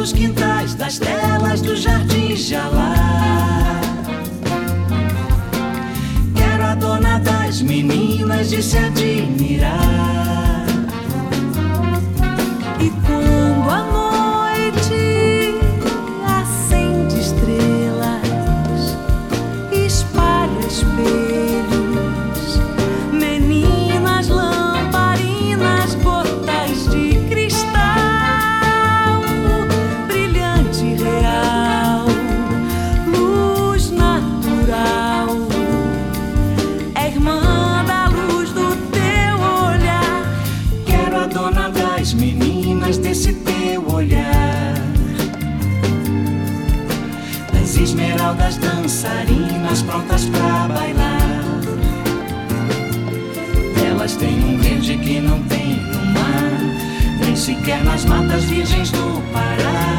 dos quintais, das telas dos jardins de Alá. Quero a dona das meninas de se admirar. das Virgens do Pará.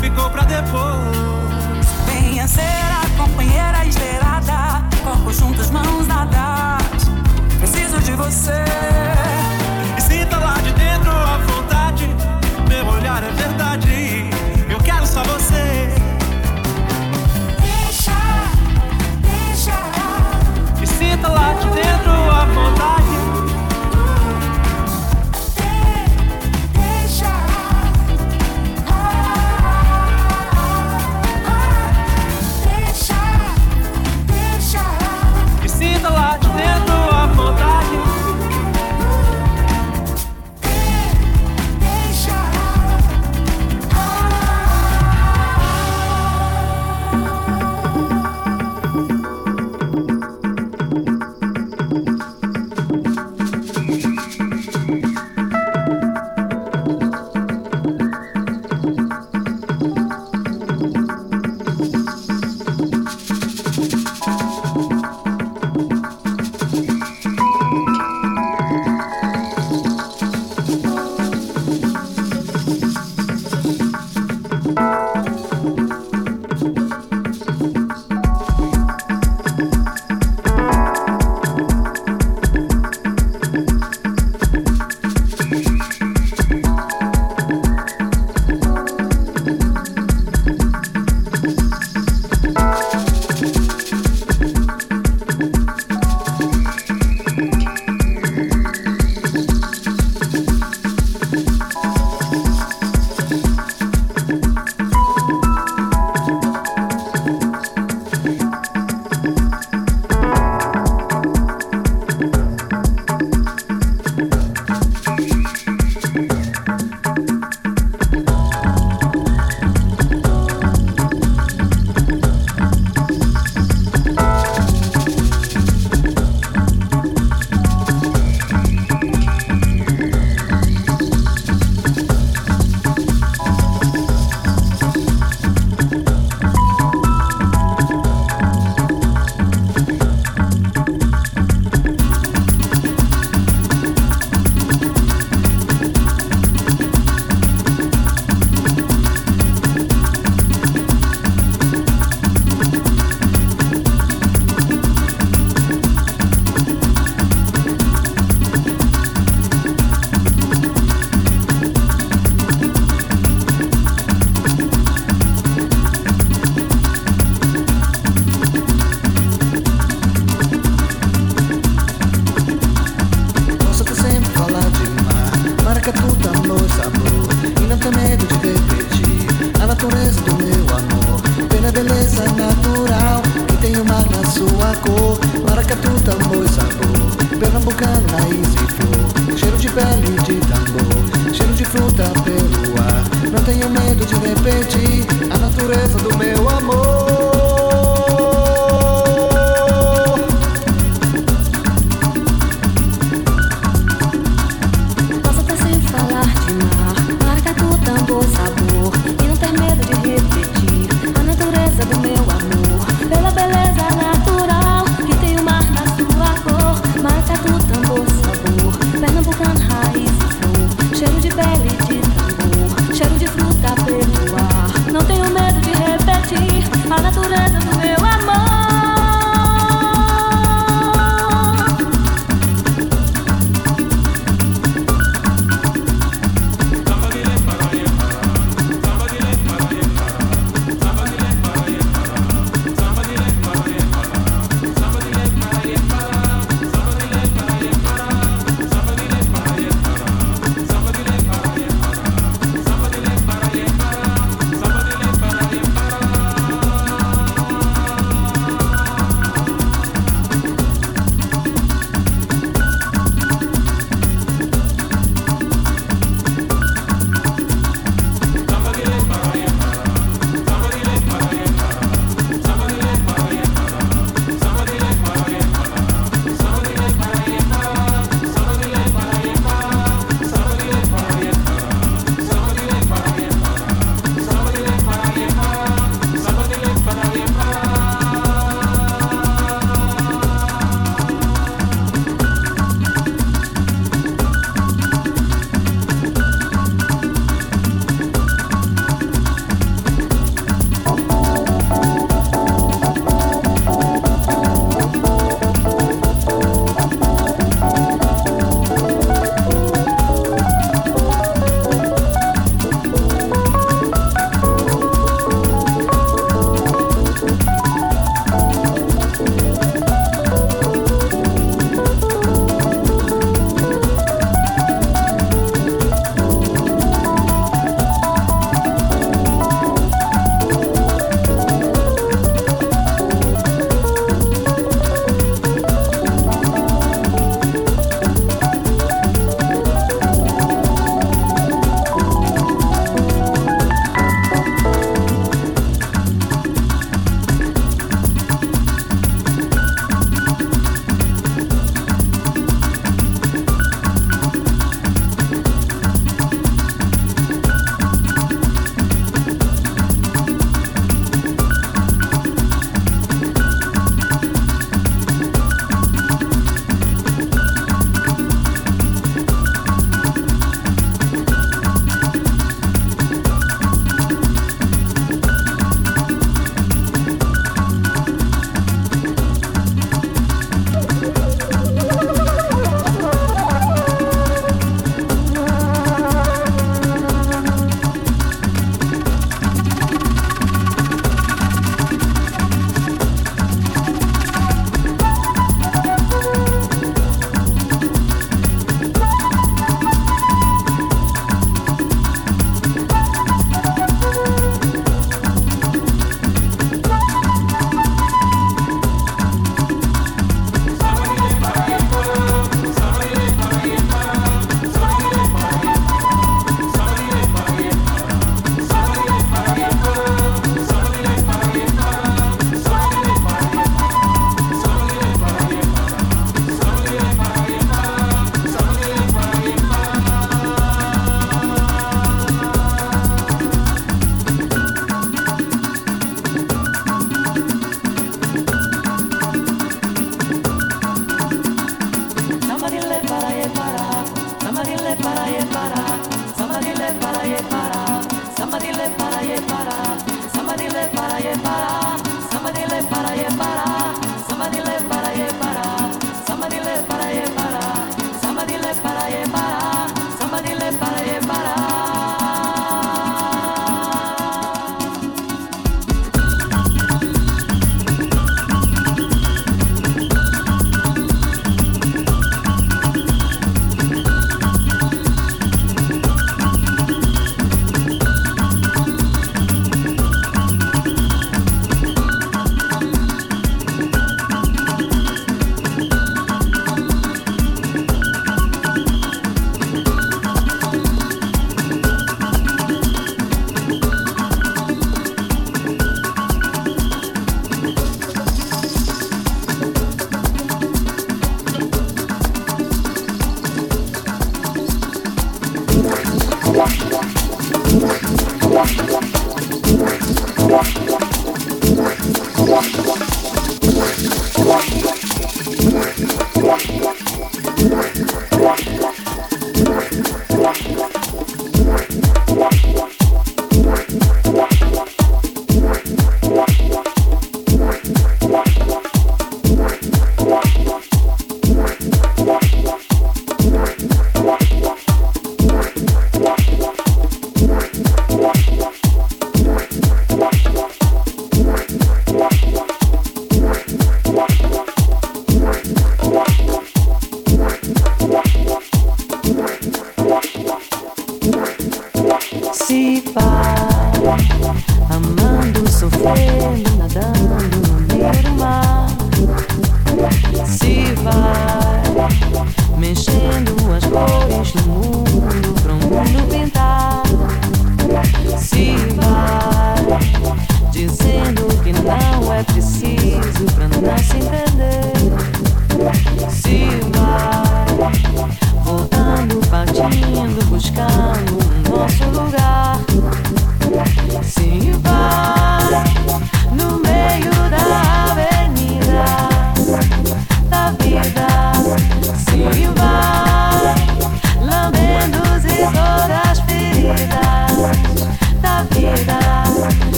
ficou pra depois. Venha ser a companheira esperada. corpos juntos, mãos dadas. Preciso de você.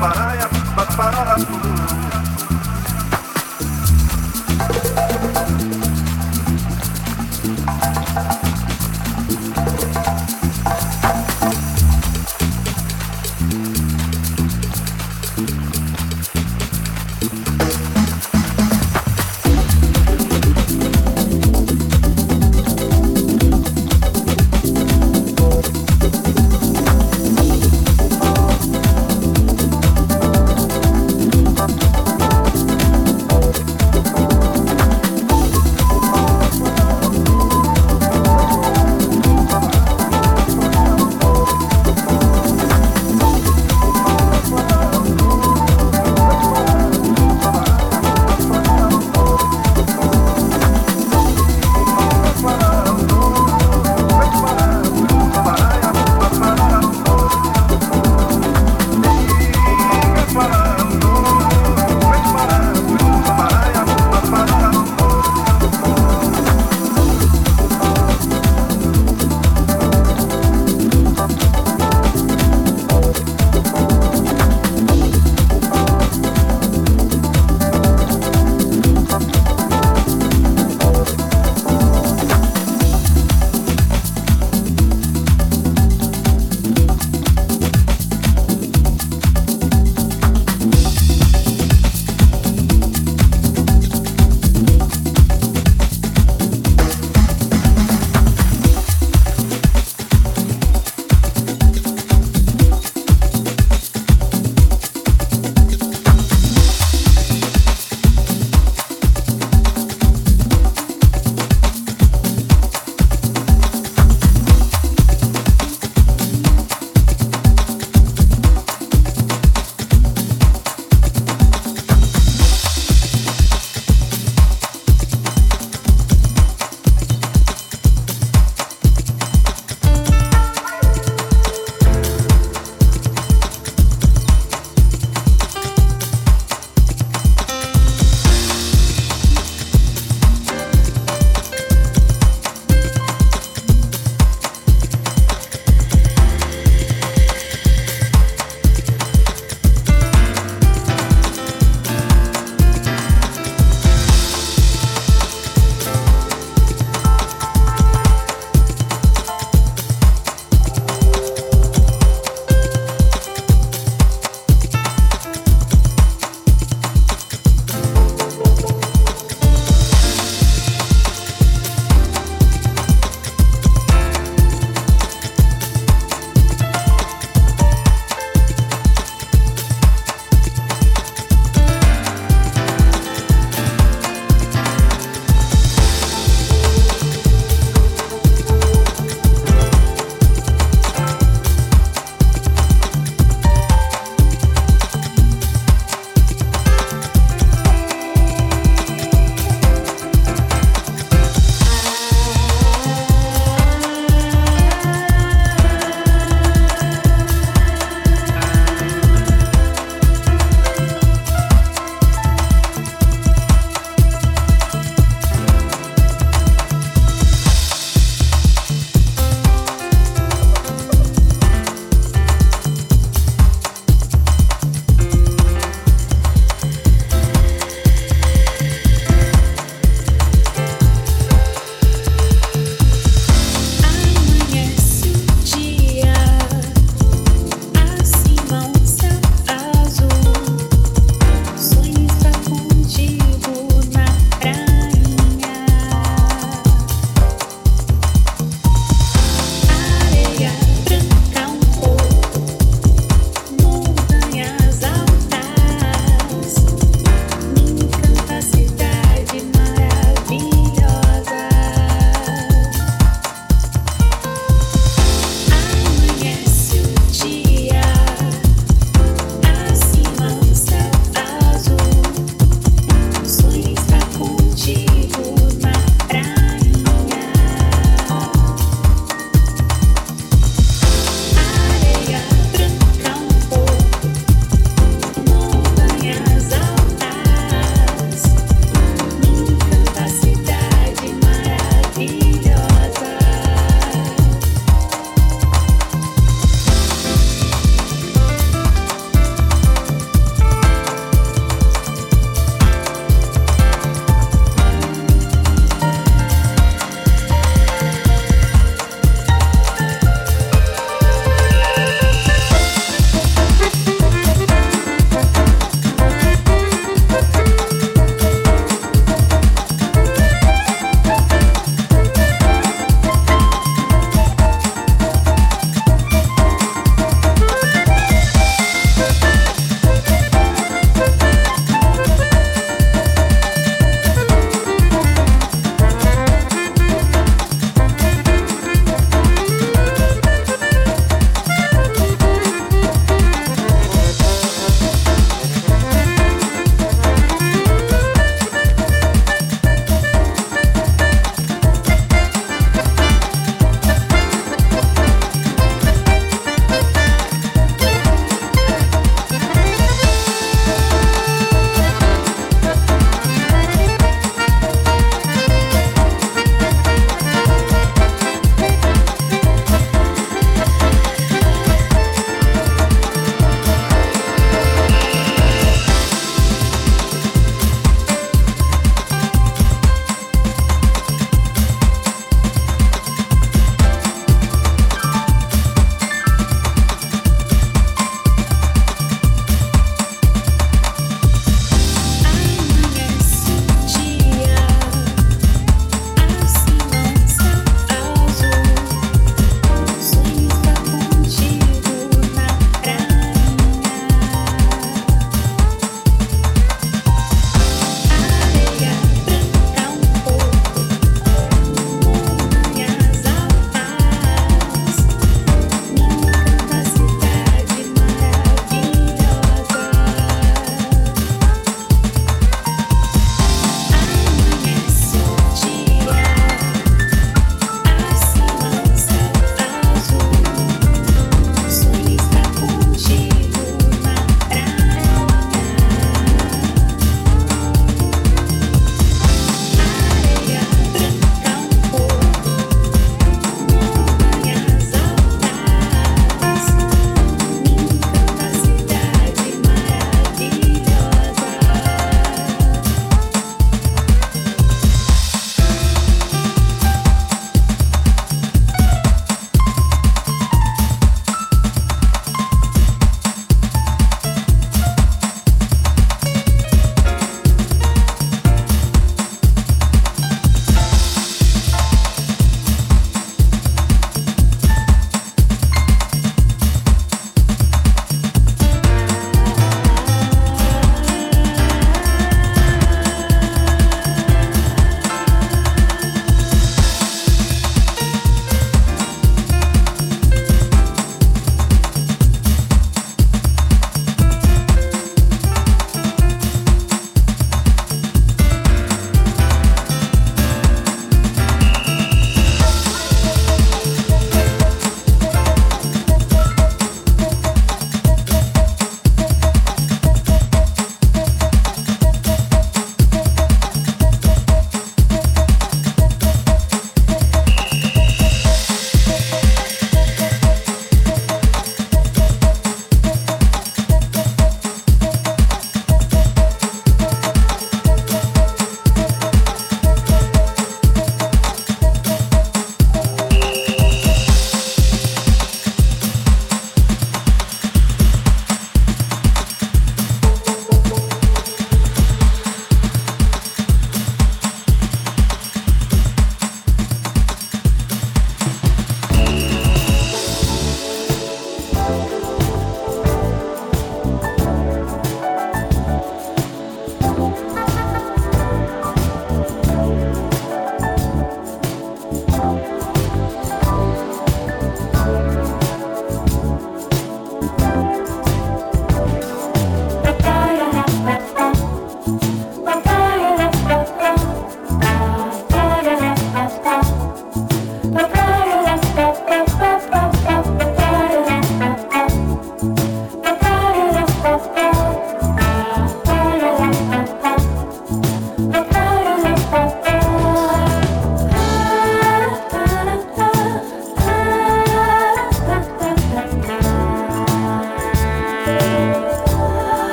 las paradas, las paradas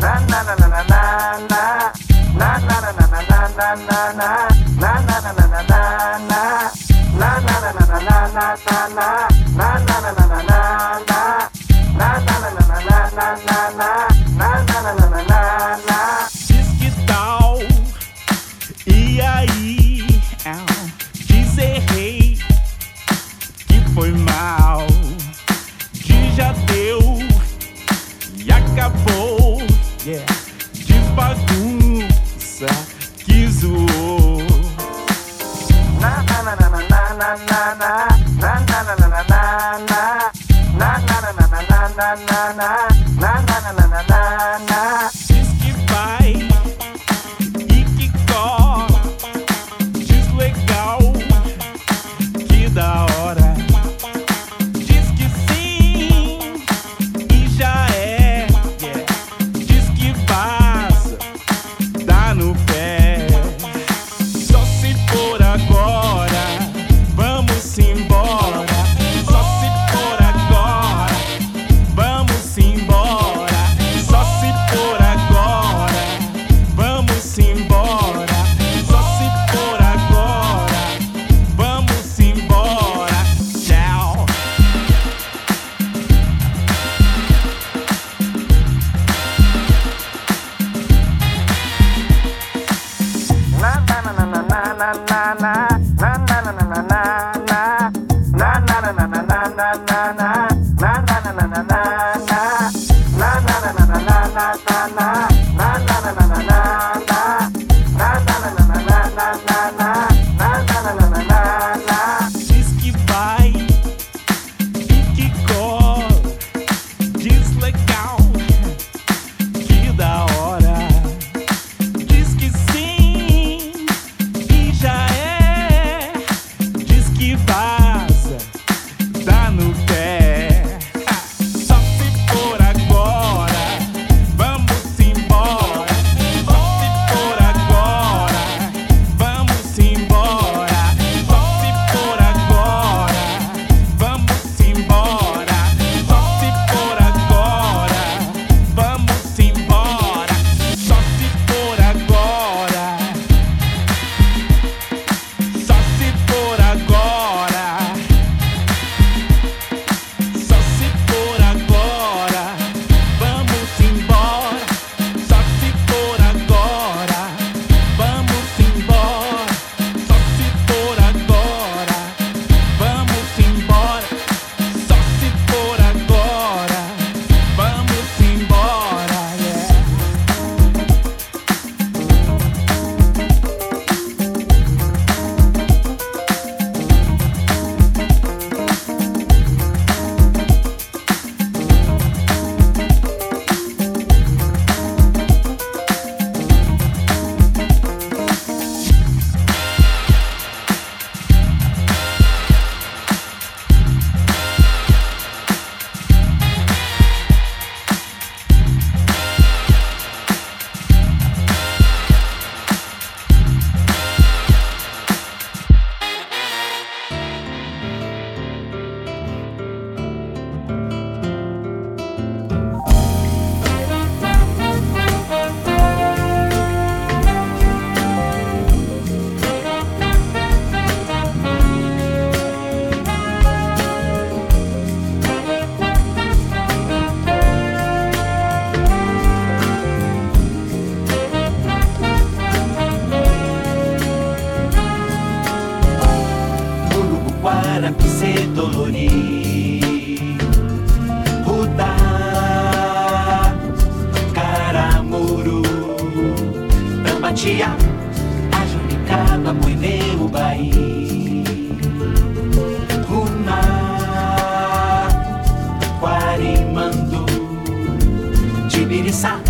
na na na na na na Tibiriçá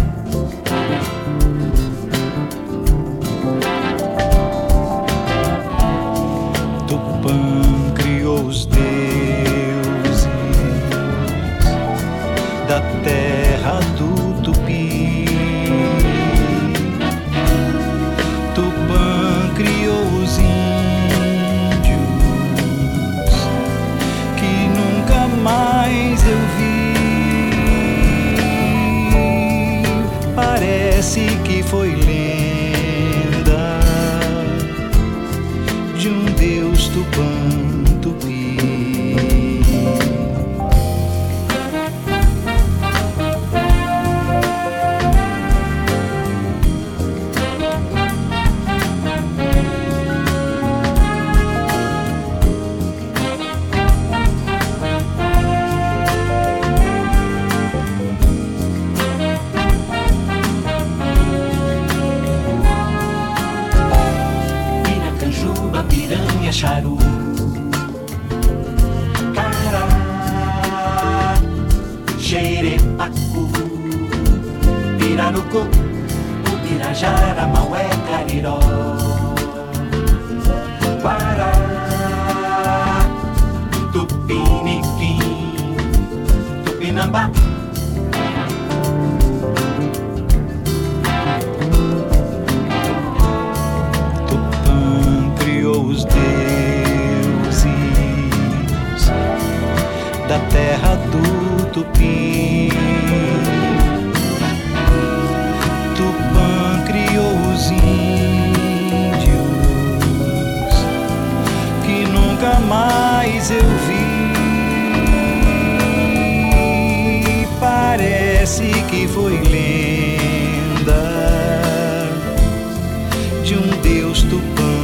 de um Deus tupã.